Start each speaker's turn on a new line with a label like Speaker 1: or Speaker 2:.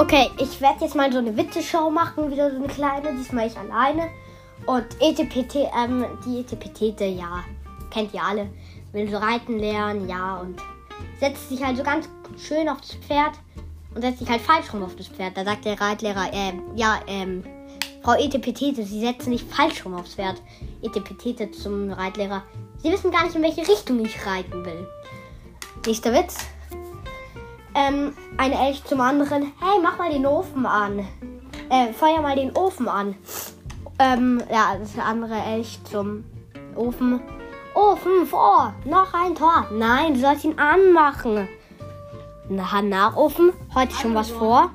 Speaker 1: Okay, ich werde jetzt mal so eine Witzeshow machen, wieder so eine kleine, diesmal ich alleine. Und ETPT, ähm, die ETPT, ja, kennt ihr alle. Will so reiten lernen, ja, und setzt sich halt so ganz schön aufs Pferd und setzt sich halt falsch rum auf das Pferd. Da sagt der Reitlehrer, ähm, ja, ähm, Frau Etepetete, Sie setzen nicht falsch rum aufs Pferd. Etepetete zum Reitlehrer. Sie wissen gar nicht, in welche Richtung ich reiten will. Nächster Witz. Ähm, eine Elch zum anderen. Hey, mach mal den Ofen an. Äh, feuer mal den Ofen an. Ähm, ja, das andere Elch zum Ofen. Ofen vor. Noch ein Tor. Nein, du sollst ihn anmachen. Na, nach Ofen. Heute schon was vor.